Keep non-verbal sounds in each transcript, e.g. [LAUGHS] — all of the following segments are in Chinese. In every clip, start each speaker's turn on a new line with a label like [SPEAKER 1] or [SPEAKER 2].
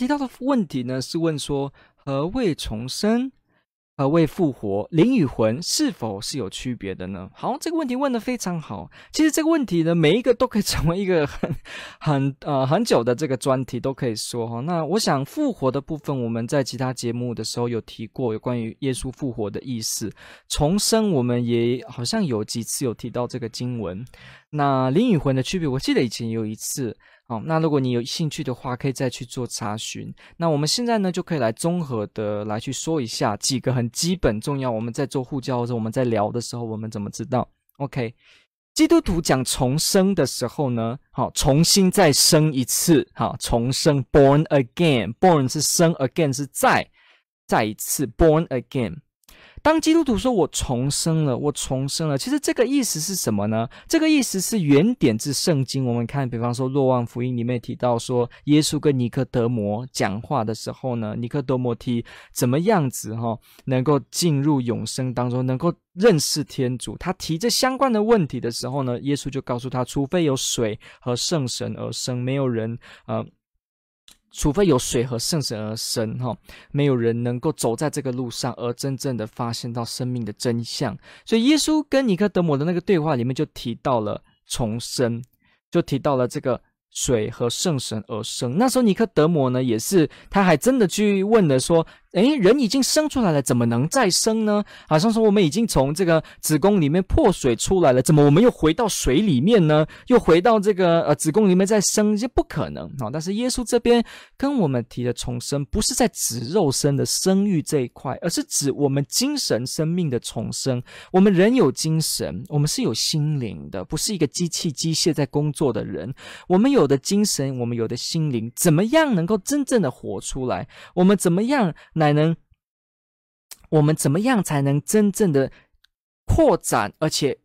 [SPEAKER 1] 提到的问题呢，是问说。何谓重生？何谓复活？灵与魂是否是有区别的呢？好，这个问题问得非常好。其实这个问题呢，每一个都可以成为一个 [LAUGHS] 很、很呃很久的这个专题，都可以说哈。那我想复活的部分，我们在其他节目的时候有提过，有关于耶稣复活的意思。重生，我们也好像有几次有提到这个经文。那灵与魂的区别，我记得以前有一次。好，那如果你有兴趣的话，可以再去做查询。那我们现在呢，就可以来综合的来去说一下几个很基本重要。我们在做护教或者我们在聊的时候，我们怎么知道？OK，基督徒讲重生的时候呢，好，重新再生一次，好，重生 （born again），born 是生，again 是再再一次，born again。当基督徒说“我重生了，我重生了”，其实这个意思是什么呢？这个意思是原点自圣经。我们看，比方说《若望福音》里面提到说，耶稣跟尼克德摩讲话的时候呢，尼克德摩提怎么样子哈，能够进入永生当中，能够认识天主。他提这相关的问题的时候呢，耶稣就告诉他，除非有水和圣神而生，没有人呃。除非有水和圣神而生，哈，没有人能够走在这个路上而真正的发现到生命的真相。所以，耶稣跟尼克德摩的那个对话里面就提到了重生，就提到了这个。水和圣神而生。那时候尼克德摩呢，也是他还真的去问了说：“诶，人已经生出来了，怎么能再生呢？好像说我们已经从这个子宫里面破水出来了，怎么我们又回到水里面呢？又回到这个呃子宫里面再生，这不可能啊！但是耶稣这边跟我们提的重生，不是在指肉身的生育这一块，而是指我们精神生命的重生。我们人有精神，我们是有心灵的，不是一个机器机械在工作的人。我们。有的精神，我们有的心灵，怎么样能够真正的活出来？我们怎么样乃能？我们怎么样才能真正的扩展，而且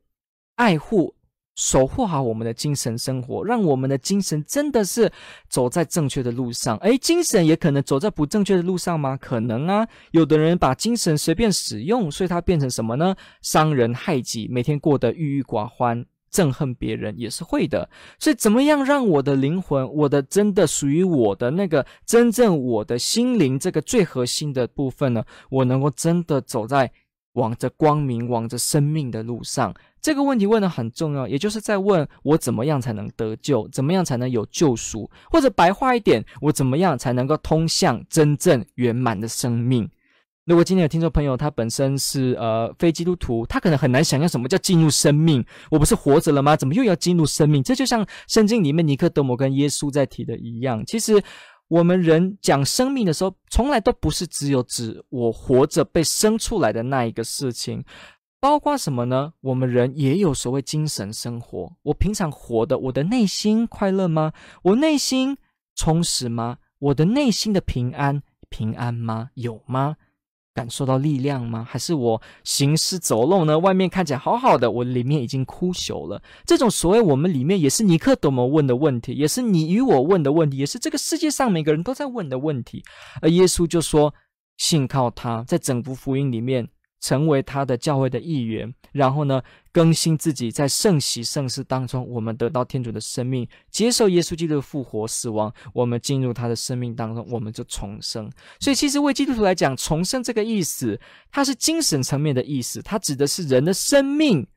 [SPEAKER 1] 爱护、守护好我们的精神生活，让我们的精神真的是走在正确的路上？诶，精神也可能走在不正确的路上吗？可能啊。有的人把精神随便使用，所以它变成什么呢？伤人害己，每天过得郁郁寡欢。憎恨别人也是会的，所以怎么样让我的灵魂，我的真的属于我的那个真正我的心灵这个最核心的部分呢？我能够真的走在往着光明、往着生命的路上？这个问题问的很重要，也就是在问我怎么样才能得救，怎么样才能有救赎，或者白话一点，我怎么样才能够通向真正圆满的生命？如果今天有听众朋友，他本身是呃非基督徒，他可能很难想象什么叫进入生命。我不是活着了吗？怎么又要进入生命？这就像圣经里面尼克德摩跟耶稣在提的一样。其实我们人讲生命的时候，从来都不是只有指我活着被生出来的那一个事情，包括什么呢？我们人也有所谓精神生活。我平常活的，我的内心快乐吗？我内心充实吗？我的内心的平安平安吗？有吗？感受到力量吗？还是我行尸走肉呢？外面看起来好好的，我里面已经枯朽了。这种所谓我们里面也是尼克多摩问的问题，也是你与我问的问题，也是这个世界上每个人都在问的问题。而耶稣就说：信靠他，在整部福音里面。成为他的教会的一员，然后呢，更新自己，在圣洗圣事当中，我们得到天主的生命，接受耶稣基督复活死亡，我们进入他的生命当中，我们就重生。所以，其实为基督徒来讲，重生这个意思，它是精神层面的意思，它指的是人的生命、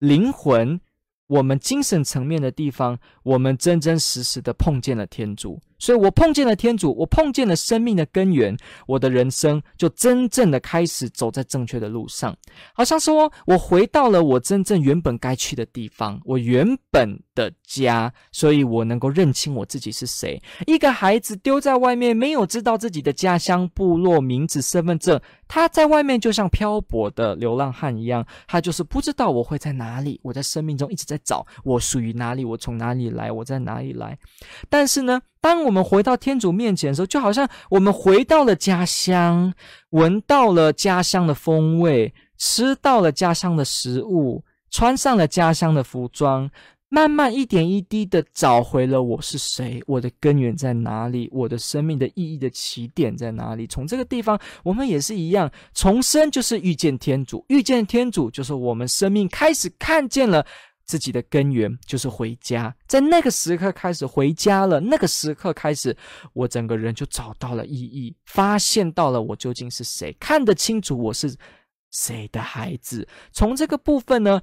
[SPEAKER 1] 灵魂，我们精神层面的地方，我们真真实实的碰见了天主。所以我碰见了天主，我碰见了生命的根源，我的人生就真正的开始走在正确的路上。好像说我回到了我真正原本该去的地方，我原本的家，所以我能够认清我自己是谁。一个孩子丢在外面，没有知道自己的家乡、部落、名字、身份证，他在外面就像漂泊的流浪汉一样，他就是不知道我会在哪里。我在生命中一直在找我属于哪里，我从哪里来，我在哪里来。但是呢，当我们回到天主面前的时候，就好像我们回到了家乡，闻到了家乡的风味，吃到了家乡的食物，穿上了家乡的服装。慢慢一点一滴的找回了我是谁，我的根源在哪里，我的生命的意义的起点在哪里？从这个地方，我们也是一样，重生就是遇见天主，遇见天主就是我们生命开始看见了自己的根源，就是回家。在那个时刻开始回家了，那个时刻开始，我整个人就找到了意义，发现到了我究竟是谁，看得清楚我是谁的孩子。从这个部分呢，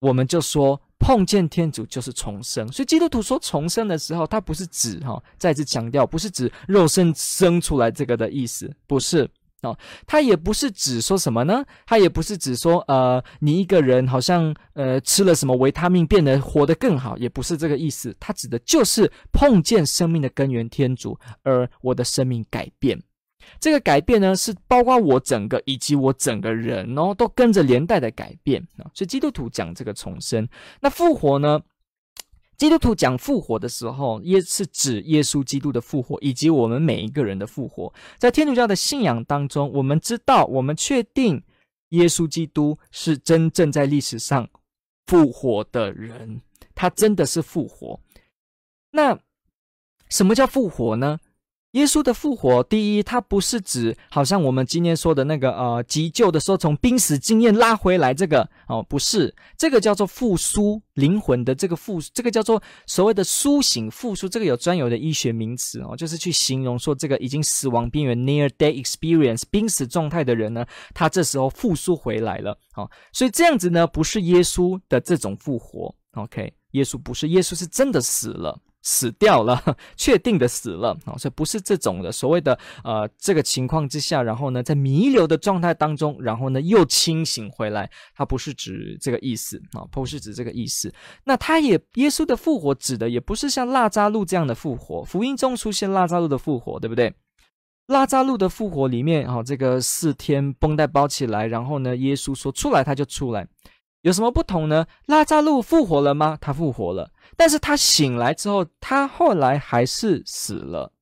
[SPEAKER 1] 我们就说。碰见天主就是重生，所以基督徒说重生的时候，他不是指哈，再次强调，不是指肉身生出来这个的意思，不是哦，他也不是指说什么呢？他也不是指说呃，你一个人好像呃吃了什么维他命变得活得更好，也不是这个意思，他指的就是碰见生命的根源天主，而我的生命改变。这个改变呢，是包括我整个以及我整个人哦，都跟着连带的改变啊。所以基督徒讲这个重生，那复活呢？基督徒讲复活的时候，也是指耶稣基督的复活，以及我们每一个人的复活。在天主教的信仰当中，我们知道，我们确定耶稣基督是真正在历史上复活的人，他真的是复活。那什么叫复活呢？耶稣的复活，第一，它不是指好像我们今天说的那个呃急救的时候从濒死经验拉回来这个哦，不是，这个叫做复苏灵魂的这个复，这个叫做所谓的苏醒复苏，这个有专有的医学名词哦，就是去形容说这个已经死亡边缘 near death experience 濒死状态的人呢，他这时候复苏回来了，哦，所以这样子呢，不是耶稣的这种复活，OK，耶稣不是，耶稣是真的死了。死掉了，[LAUGHS] 确定的死了啊，所以不是这种的所谓的呃这个情况之下，然后呢，在弥留的状态当中，然后呢又清醒回来，它不是指这个意思啊，不是指这个意思。那他也耶稣的复活指的也不是像拉扎路这样的复活，福音中出现拉扎路的复活，对不对？拉扎路的复活里面啊，这个四天绷带包起来，然后呢，耶稣说出来他就出来，有什么不同呢？拉扎路复活了吗？他复活了。但是他醒来之后，他后来还是死了，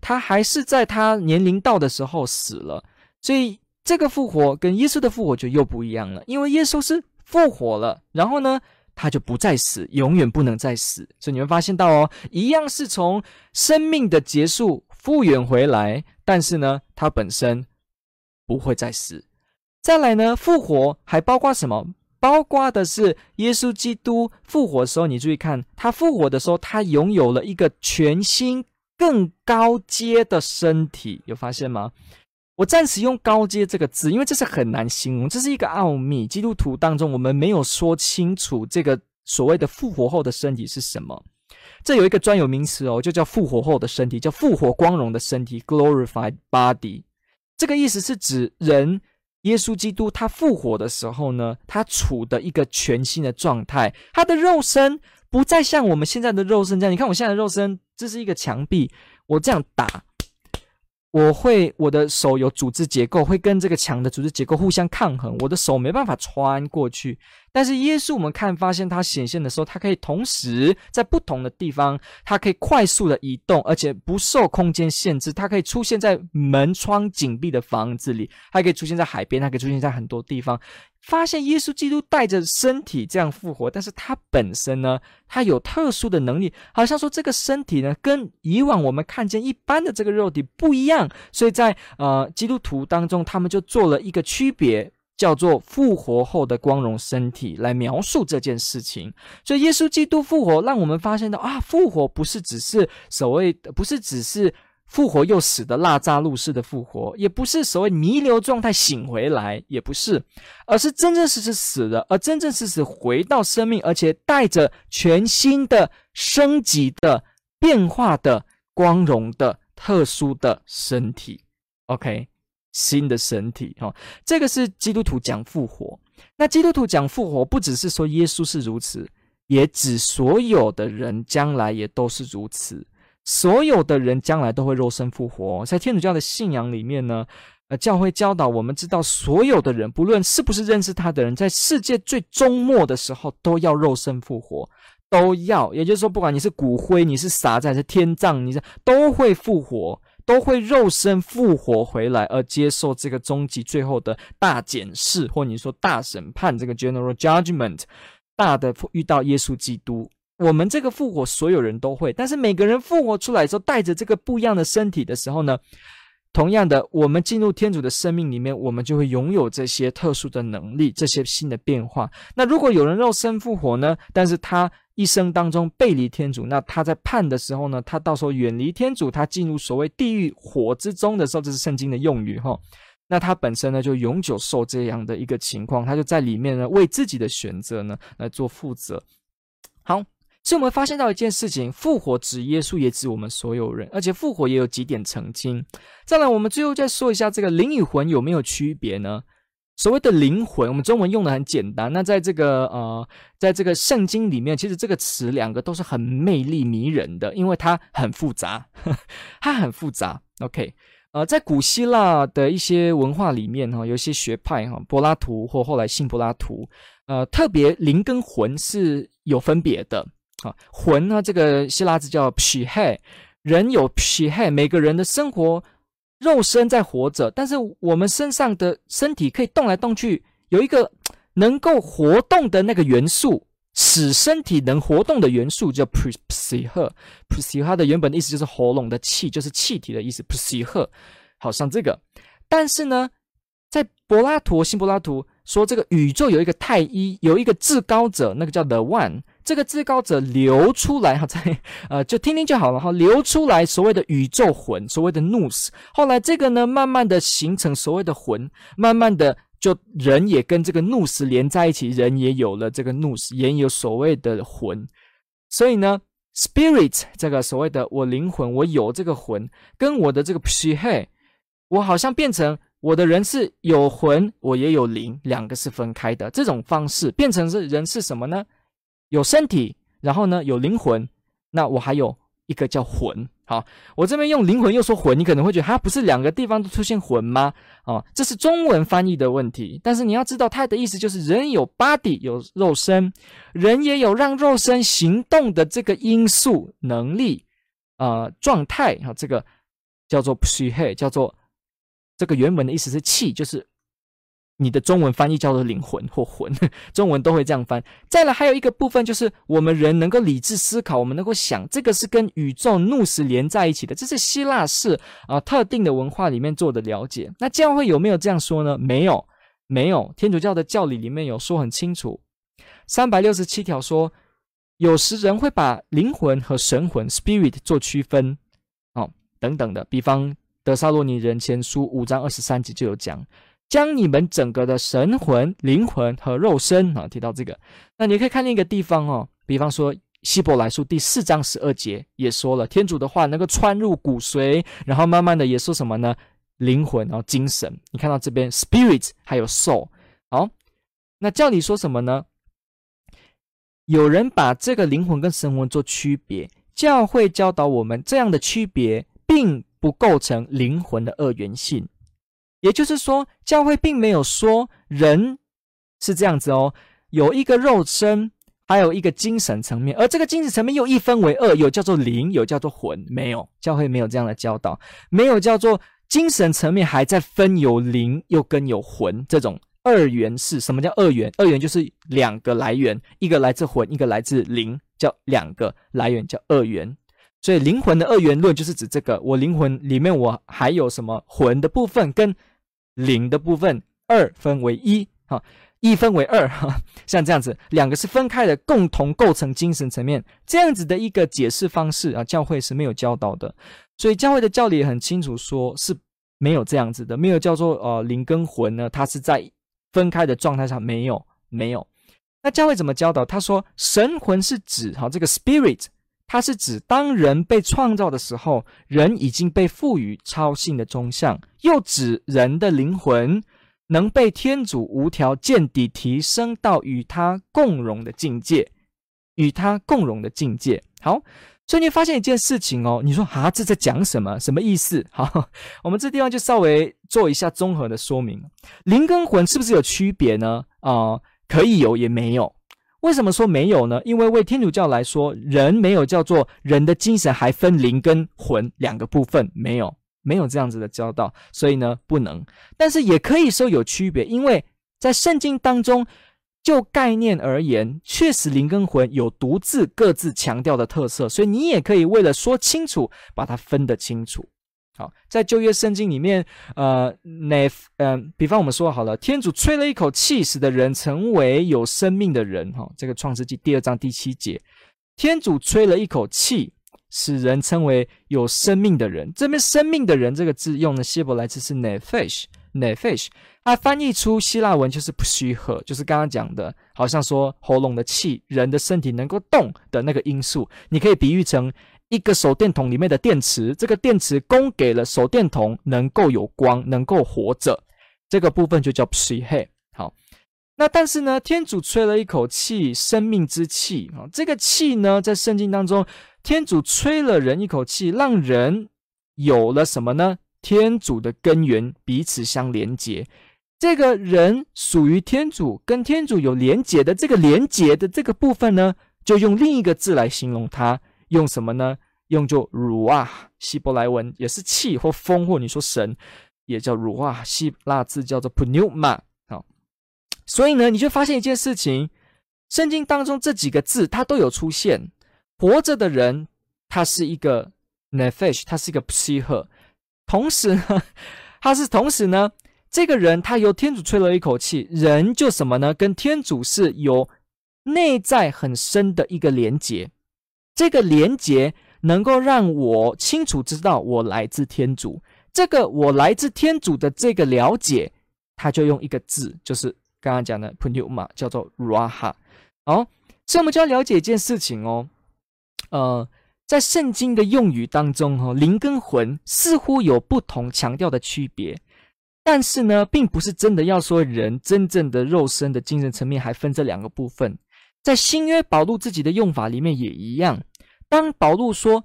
[SPEAKER 1] 他还是在他年龄到的时候死了，所以这个复活跟耶稣的复活就又不一样了，因为耶稣是复活了，然后呢，他就不再死，永远不能再死，所以你会发现到哦，一样是从生命的结束复原回来，但是呢，他本身不会再死。再来呢，复活还包括什么？包括的是耶稣基督复活的时候，你注意看，他复活的时候，他拥有了一个全新、更高阶的身体，有发现吗？我暂时用“高阶”这个字，因为这是很难形容，这是一个奥秘。基督徒当中，我们没有说清楚这个所谓的复活后的身体是什么。这有一个专有名词哦，就叫复活后的身体，叫复活光荣的身体 （glorified body）。这个意思是指人。耶稣基督他复活的时候呢，他处的一个全新的状态，他的肉身不再像我们现在的肉身这样。你看我现在的肉身，这是一个墙壁，我这样打。我会，我的手有组织结构，会跟这个墙的组织结构互相抗衡，我的手没办法穿过去。但是耶稣，我们看发现他显现的时候，他可以同时在不同的地方，他可以快速的移动，而且不受空间限制。他可以出现在门窗紧闭的房子里，还可以出现在海边，还可以出现在很多地方。发现耶稣基督带着身体这样复活，但是他本身呢，他有特殊的能力，好像说这个身体呢，跟以往我们看见一般的这个肉体不一样，所以在呃基督徒当中，他们就做了一个区别，叫做复活后的光荣身体来描述这件事情。所以耶稣基督复活，让我们发现到啊，复活不是只是所谓的，不是只是。复活又死的拉扎路式的复活，也不是所谓弥留状态醒回来，也不是，而是真真实实死了，而真真实实回到生命，而且带着全新的升级的变化的光荣的特殊的身体。OK，新的身体哦，这个是基督徒讲复活。那基督徒讲复活，不只是说耶稣是如此，也指所有的人将来也都是如此。所有的人将来都会肉身复活，在天主教的信仰里面呢，呃，教会教导我们知道，所有的人不论是不是认识他的人，在世界最终末的时候都要肉身复活，都要。也就是说，不管你是骨灰，你是撒在是天葬，你是都会复活，都会肉身复活回来，而接受这个终极最后的大检视，或你说大审判，这个 General Judgment，大的遇到耶稣基督。我们这个复活，所有人都会，但是每个人复活出来之后，带着这个不一样的身体的时候呢，同样的，我们进入天主的生命里面，我们就会拥有这些特殊的能力，这些新的变化。那如果有人肉身复活呢？但是他一生当中背离天主，那他在判的时候呢，他到时候远离天主，他进入所谓地狱火之中的时候，这是圣经的用语哈。那他本身呢，就永久受这样的一个情况，他就在里面呢，为自己的选择呢来做负责。好。所以我们发现到一件事情：复活指耶稣，也指我们所有人，而且复活也有几点澄清。再来，我们最后再说一下这个灵与魂有没有区别呢？所谓的灵魂，我们中文用的很简单。那在这个呃，在这个圣经里面，其实这个词两个都是很魅力迷人的，因为它很复杂，呵 [LAUGHS] 呵它很复杂。OK，呃，在古希腊的一些文化里面哈，有一些学派哈，柏拉图或后来信柏拉图，呃，特别灵跟魂是有分别的。啊，魂呢？这个希腊字叫 p s h 人有 p s h 每个人的生活肉身在活着，但是我们身上的身体可以动来动去，有一个能够活动的那个元素，使身体能活动的元素叫 psyche。p s h 的原本的意思就是喉咙的气，就是气体的意思。psyche，好像这个，但是呢，在柏拉图、新柏拉图说，这个宇宙有一个太一，有一个至高者，那个叫 The One。这个至高者流出来哈，在呃，就听听就好了哈，流出来所谓的宇宙魂，所谓的 nous。后来这个呢，慢慢的形成所谓的魂，慢慢的就人也跟这个 nous 连在一起，人也有了这个 nous，也有所谓的魂。所以呢，spirit 这个所谓的我灵魂，我有这个魂，跟我的这个 Phe，我好像变成我的人是有魂，我也有灵，两个是分开的。这种方式变成是人是什么呢？有身体，然后呢，有灵魂，那我还有一个叫魂。好，我这边用灵魂又说魂，你可能会觉得它不是两个地方都出现魂吗？哦，这是中文翻译的问题。但是你要知道，它的意思就是人有 body 有肉身，人也有让肉身行动的这个因素能力啊、呃、状态。哈，这个叫做 psyche，叫做这个原本的意思是气，就是。你的中文翻译叫做灵魂或魂，[LAUGHS] 中文都会这样翻。再来，还有一个部分就是我们人能够理智思考，我们能够想，这个是跟宇宙努斯连在一起的。这是希腊式啊特定的文化里面做的了解。那教会有没有这样说呢？没有，没有。天主教的教理里面有说很清楚，三百六十七条说，有时人会把灵魂和神魂 （spirit） 做区分，哦，等等的。比方德萨洛尼人前书五章二十三节就有讲。将你们整个的神魂、灵魂和肉身啊，提到这个，那你可以看另一个地方哦，比方说希伯来书第四章十二节也说了，天主的话能够穿入骨髓，然后慢慢的也说什么呢？灵魂，然后精神。你看到这边 spirit 还有 soul，好，那教你说什么呢？有人把这个灵魂跟神魂做区别，教会教导我们这样的区别并不构成灵魂的二元性。也就是说，教会并没有说人是这样子哦，有一个肉身，还有一个精神层面，而这个精神层面又一分为二，有叫做灵，有叫做魂，没有，教会没有这样的教导，没有叫做精神层面还在分有灵又跟有魂这种二元式。什么叫二元？二元就是两个来源，一个来自魂，一个来自灵，叫两个来源，叫二元。所以灵魂的二元论就是指这个，我灵魂里面我还有什么魂的部分跟灵的部分，二分为一，哈，一分为二，哈，像这样子，两个是分开的，共同构成精神层面，这样子的一个解释方式啊，教会是没有教导的，所以教会的教理很清楚，说是没有这样子的，没有叫做呃灵跟魂呢，它是在分开的状态下，没有，没有。那教会怎么教导？他说神魂是指哈这个 spirit。它是指当人被创造的时候，人已经被赋予超性的中相，又指人的灵魂能被天主无条件地提升到与他共荣的境界，与他共荣的境界。好，所以你发现一件事情哦，你说啊，这在讲什么？什么意思？好，[LAUGHS] 我们这地方就稍微做一下综合的说明。灵跟魂是不是有区别呢？啊、可以有，也没有。为什么说没有呢？因为为天主教来说，人没有叫做人的精神还分灵跟魂两个部分，没有，没有这样子的教导，所以呢不能。但是也可以说有区别，因为在圣经当中，就概念而言，确实灵跟魂有独自各自强调的特色，所以你也可以为了说清楚，把它分得清楚。好，在旧约圣经里面，呃，那嗯、比方我们说好了，天主吹了一口气，使得人成为有生命的人。哈，这个创世纪第二章第七节，天主吹了一口气，使人称为有生命的人。这边“生命的人”这个字用的希伯来字是 nephesh，nephesh，它翻译出希腊文就是 psyche，就是刚刚讲的，好像说喉咙的气，人的身体能够动的那个因素，你可以比喻成。一个手电筒里面的电池，这个电池供给了手电筒能够有光，能够活着，这个部分就叫 psihe。好，那但是呢，天主吹了一口气，生命之气啊，这个气呢，在圣经当中，天主吹了人一口气，让人有了什么呢？天主的根源，彼此相连结。这个人属于天主，跟天主有连结的这个连结的这个部分呢，就用另一个字来形容它。用什么呢？用就 ruach，希伯来文也是气或风，或你说神也叫 ruach，希腊字叫做 pneuma。好，所以呢，你就发现一件事情：圣经当中这几个字它都有出现。活着的人，他是一个 nephesh，他是一个 psyche。同时呢，他是同时呢，这个人他由天主吹了一口气，人就什么呢？跟天主是有内在很深的一个连结。这个连结能够让我清楚知道我来自天主。这个我来自天主的这个了解，他就用一个字，就是刚刚讲的 pneuma，叫做 raha。好，所以我们就要了解一件事情哦。呃，在圣经的用语当中，哈，灵跟魂似乎有不同强调的区别，但是呢，并不是真的要说人真正的肉身的精神层面还分这两个部分。在新约保禄自己的用法里面也一样。当保禄说，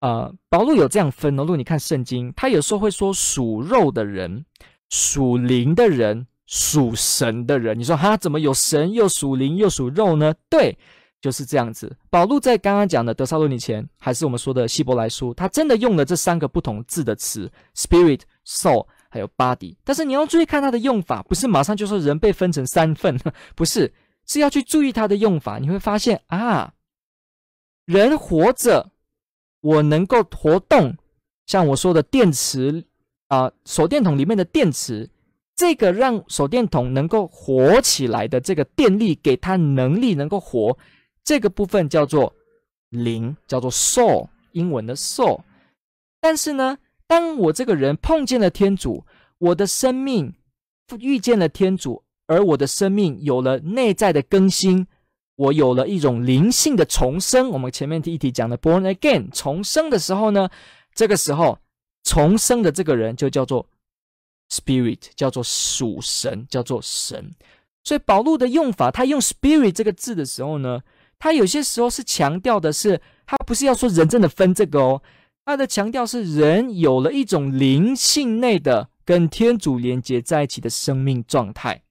[SPEAKER 1] 呃，保禄有这样分哦。如果你看圣经，他有时候会说属肉的人、属灵的人、属神的人。你说他怎么有神又属灵又属肉呢？对，就是这样子。保禄在刚刚讲的德萨罗尼前，还是我们说的希伯来书，他真的用了这三个不同字的词：spirit、soul，还有 body。但是你要注意看他的用法，不是马上就说人被分成三份，[LAUGHS] 不是。是要去注意它的用法，你会发现啊，人活着，我能够活动，像我说的电池啊、手电筒里面的电池，这个让手电筒能够活起来的这个电力，给它能力能够活，这个部分叫做灵，叫做 soul，英文的 soul。但是呢，当我这个人碰见了天主，我的生命遇见了天主。而我的生命有了内在的更新，我有了一种灵性的重生。我们前面第一题讲的 born again 重生的时候呢，这个时候重生的这个人就叫做 spirit，叫做属神，叫做神。所以保禄的用法，他用 spirit 这个字的时候呢，他有些时候是强调的是，他不是要说人真的分这个哦，他的强调是人有了一种灵性内的跟天主连接在一起的生命状态。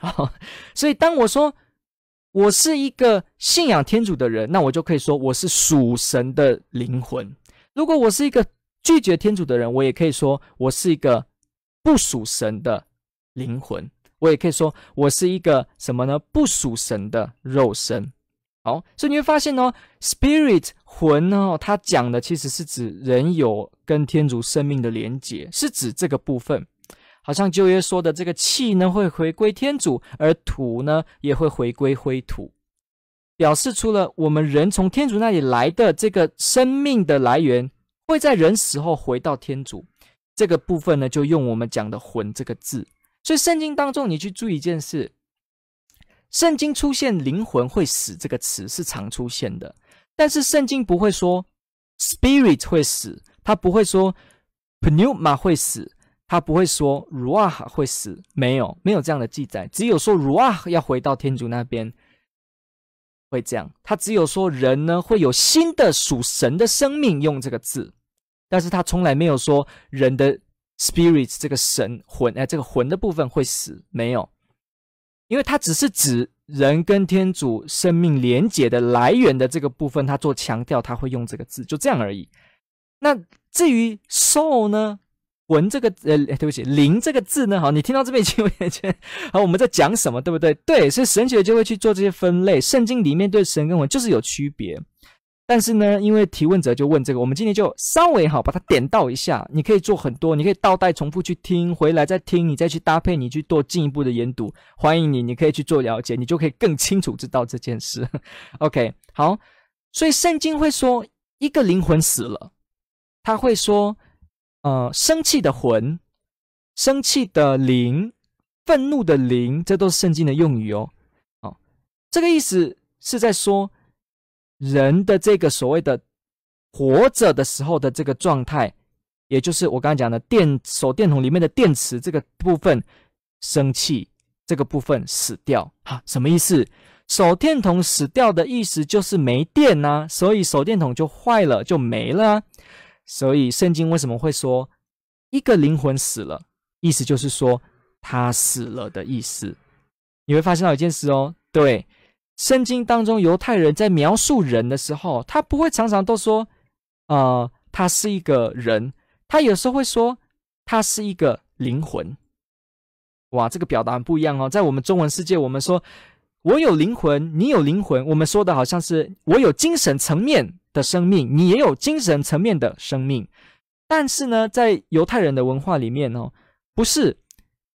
[SPEAKER 1] 好，[LAUGHS] 所以当我说我是一个信仰天主的人，那我就可以说我是属神的灵魂。如果我是一个拒绝天主的人，我也可以说我是一个不属神的灵魂。我也可以说我是一个什么呢？不属神的肉身。好，所以你会发现哦，spirit 魂哦，它讲的其实是指人有跟天主生命的连结，是指这个部分。好像旧约说的这个气呢，会回归天主，而土呢也会回归灰土，表示出了我们人从天主那里来的这个生命的来源，会在人死后回到天主。这个部分呢，就用我们讲的“魂”这个字。所以圣经当中，你去注意一件事：圣经出现“灵魂会死”这个词是常出现的，但是圣经不会说 “spirit” 会死，它不会说 “pneuma” 会死。他不会说如啊会死，没有，没有这样的记载。只有说如啊要回到天主那边，会这样。他只有说人呢会有新的属神的生命，用这个字，但是他从来没有说人的 spirit 这个神魂，哎，这个魂的部分会死，没有。因为他只是指人跟天主生命连结的来源的这个部分，他做强调，他会用这个字，就这样而已。那至于 soul 呢？文这个呃，对不起，灵这个字呢？好，你听到这边已经有点觉得，好，我们在讲什么，对不对？对，所以神学就会去做这些分类。圣经里面对神跟魂就是有区别。但是呢，因为提问者就问这个，我们今天就稍微好把它点到一下。你可以做很多，你可以倒带重复去听，回来再听，你再去搭配，你去做进一步的研读。欢迎你，你可以去做了解，你就可以更清楚知道这件事。[LAUGHS] OK，好，所以圣经会说一个灵魂死了，他会说，呃，生气的魂、生气的灵、愤怒的灵，这都是圣经的用语哦。好，这个意思是在说。人的这个所谓的活着的时候的这个状态，也就是我刚才讲的电手电筒里面的电池这个部分生气，这个部分死掉。哈，什么意思？手电筒死掉的意思就是没电呐、啊，所以手电筒就坏了，就没了、所以圣经为什么会说一个灵魂死了？意思就是说他死了的意思。你会发现到一件事哦，对。圣经当中，犹太人在描述人的时候，他不会常常都说，呃，他是一个人，他有时候会说，他是一个灵魂。哇，这个表达很不一样哦。在我们中文世界，我们说我有灵魂，你有灵魂，我们说的好像是我有精神层面的生命，你也有精神层面的生命。但是呢，在犹太人的文化里面哦，不是，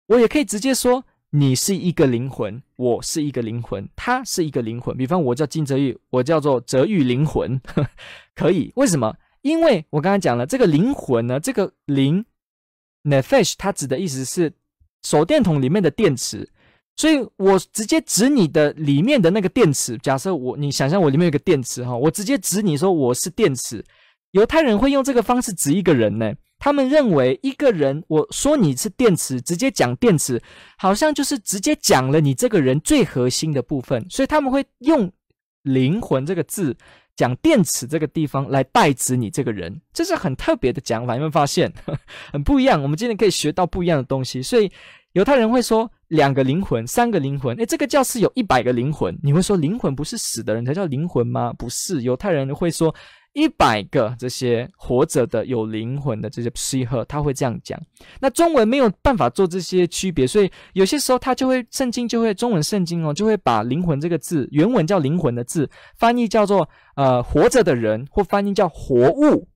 [SPEAKER 1] 我也可以直接说。你是一个灵魂，我是一个灵魂，他是一个灵魂。比方我叫金泽玉，我叫做泽玉灵魂，[LAUGHS] 可以？为什么？因为我刚才讲了，这个灵魂呢，这个灵，nefesh，它指的意思是手电筒里面的电池，所以我直接指你的里面的那个电池。假设我，你想象我里面有个电池哈，我直接指你说我是电池。犹太人会用这个方式指一个人呢。他们认为一个人，我说你是电池，直接讲电池，好像就是直接讲了你这个人最核心的部分，所以他们会用灵魂这个字讲电池这个地方来代指你这个人，这是很特别的讲法，有没有发现？[LAUGHS] 很不一样。我们今天可以学到不一样的东西，所以犹太人会说两个灵魂、三个灵魂。诶，这个教室有一百个灵魂，你会说灵魂不是死的人才叫灵魂吗？不是，犹太人会说。一百个这些活着的有灵魂的这些 s h 他会这样讲。那中文没有办法做这些区别，所以有些时候他就会圣经就会中文圣经哦，就会把灵魂这个字原文叫灵魂的字翻译叫做呃活着的人，或翻译叫活物。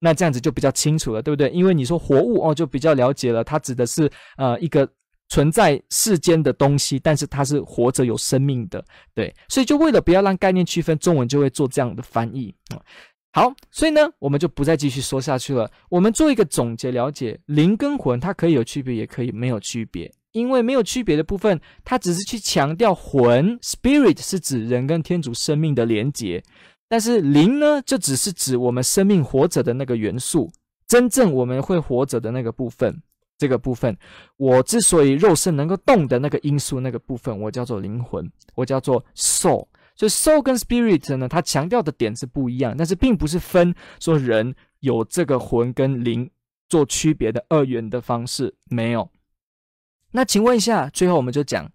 [SPEAKER 1] 那这样子就比较清楚了，对不对？因为你说活物哦，就比较了解了，它指的是呃一个。存在世间的东西，但是它是活着有生命的，对，所以就为了不要让概念区分，中文就会做这样的翻译。好，所以呢，我们就不再继续说下去了。我们做一个总结，了解灵跟魂，它可以有区别，也可以没有区别。因为没有区别的部分，它只是去强调魂 （spirit） 是指人跟天主生命的连结，但是灵呢，就只是指我们生命活着的那个元素，真正我们会活着的那个部分。这个部分，我之所以肉身能够动的那个因素，那个部分，我叫做灵魂，我叫做 soul。所以 soul 跟 spirit 呢，它强调的点是不一样，但是并不是分说人有这个魂跟灵做区别的二元的方式，没有。那请问一下，最后我们就讲，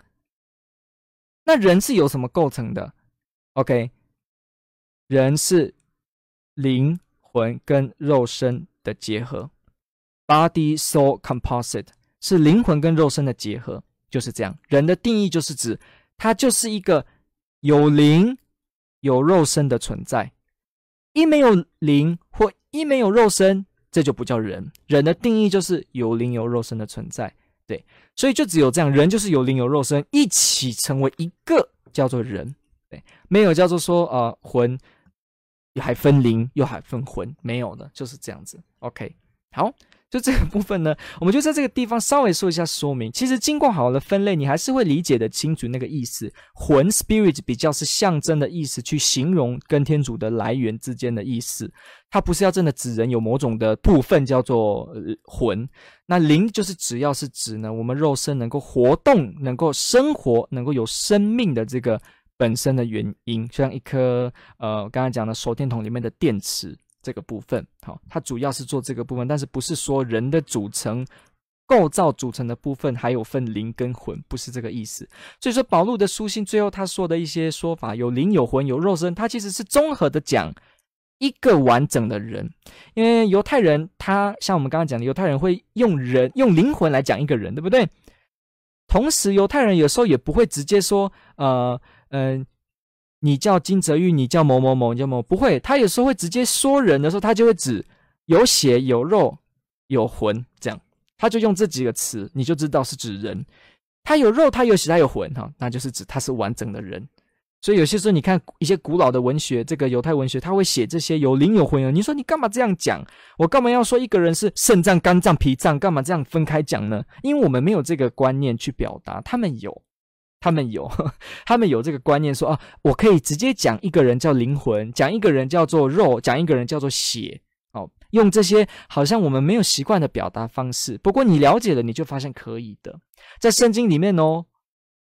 [SPEAKER 1] 那人是由什么构成的？OK，人是灵魂跟肉身的结合。Body soul composite 是灵魂跟肉身的结合，就是这样。人的定义就是指，它就是一个有灵有肉身的存在。一没有灵或一没有肉身，这就不叫人。人的定义就是有灵有肉身的存在。对，所以就只有这样，人就是有灵有肉身一起成为一个，叫做人。对，没有叫做说呃魂还分灵又还分魂，没有的，就是这样子。OK，好。就这个部分呢，我们就在这个地方稍微说一下说明。其实经过好的分类，你还是会理解得清楚那个意思。魂 （spirit） 比较是象征的意思，去形容跟天主的来源之间的意思。它不是要真的指人有某种的部分叫做魂。那灵就是只要是指呢，我们肉身能够活动、能够生活、能够有生命的这个本身的原因，像一颗呃刚才讲的手电筒里面的电池。这个部分，好，它主要是做这个部分，但是不是说人的组成构造组成的部分还有分灵跟魂，不是这个意思。所以说保禄的书信最后他说的一些说法，有灵有魂有肉身，他其实是综合的讲一个完整的人。因为犹太人他像我们刚刚讲的，犹太人会用人用灵魂来讲一个人，对不对？同时犹太人有时候也不会直接说，呃嗯、你叫金泽玉，你叫某某某，你叫某，不会，他有时候会直接说人的时候，他就会指有血有肉有魂这样。他就用这几个词，你就知道是指人。他有肉，他有血，他有魂，哈，那就是指他是完整的人。所以有些时候，你看一些古老的文学，这个犹太文学，他会写这些有灵有魂。你说你干嘛这样讲？我干嘛要说一个人是肾脏、肝脏、脾脏？干嘛这样分开讲呢？因为我们没有这个观念去表达，他们有，他们有，[LAUGHS] 他们有这个观念说啊，我可以直接讲一个人叫灵魂，讲一个人叫做肉，讲一个人叫做血。哦用这些好像我们没有习惯的表达方式，不过你了解了，你就发现可以的。在圣经里面哦，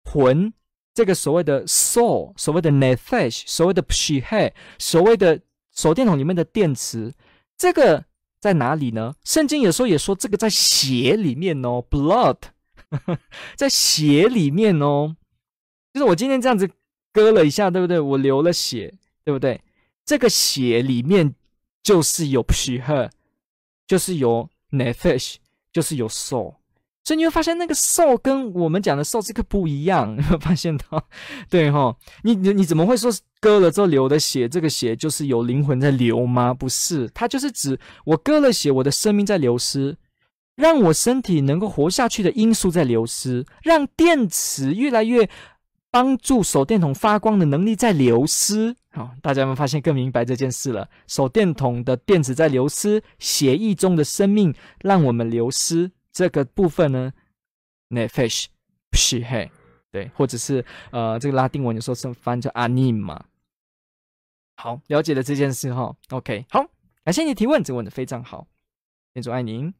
[SPEAKER 1] 魂这个所谓的 soul，所谓的 nephesh，所谓的 psihe，所谓的手电筒里面的电池，这个在哪里呢？圣经有时候也说这个在血里面哦，blood，[LAUGHS] 在血里面哦，就是我今天这样子割了一下，对不对？我流了血，对不对？这个血里面。就是有 p s h 就是有 nephesh，就是有 soul，所以你会发现那个兽跟我们讲的 soul 这个不一样，[LAUGHS] 你会发现到，对哈，你你你怎么会说割了之后流的血，这个血就是有灵魂在流吗？不是，它就是指我割了血，我的生命在流失，让我身体能够活下去的因素在流失，让电池越来越。帮助手电筒发光的能力在流失，好，大家有没有发现更明白这件事了？手电筒的电池在流失，血液中的生命让我们流失这个部分呢？nephesh，是嘿，对，或者是呃，这个拉丁文有时候是翻叫 anima。好，了解了这件事哈。OK，好，感谢你提问，这问的非常好，天主爱您。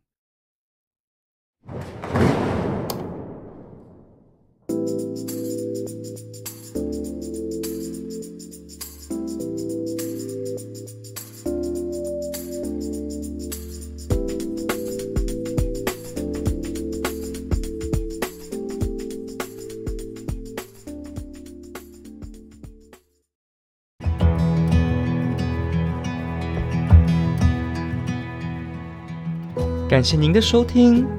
[SPEAKER 1] 感谢您的收听。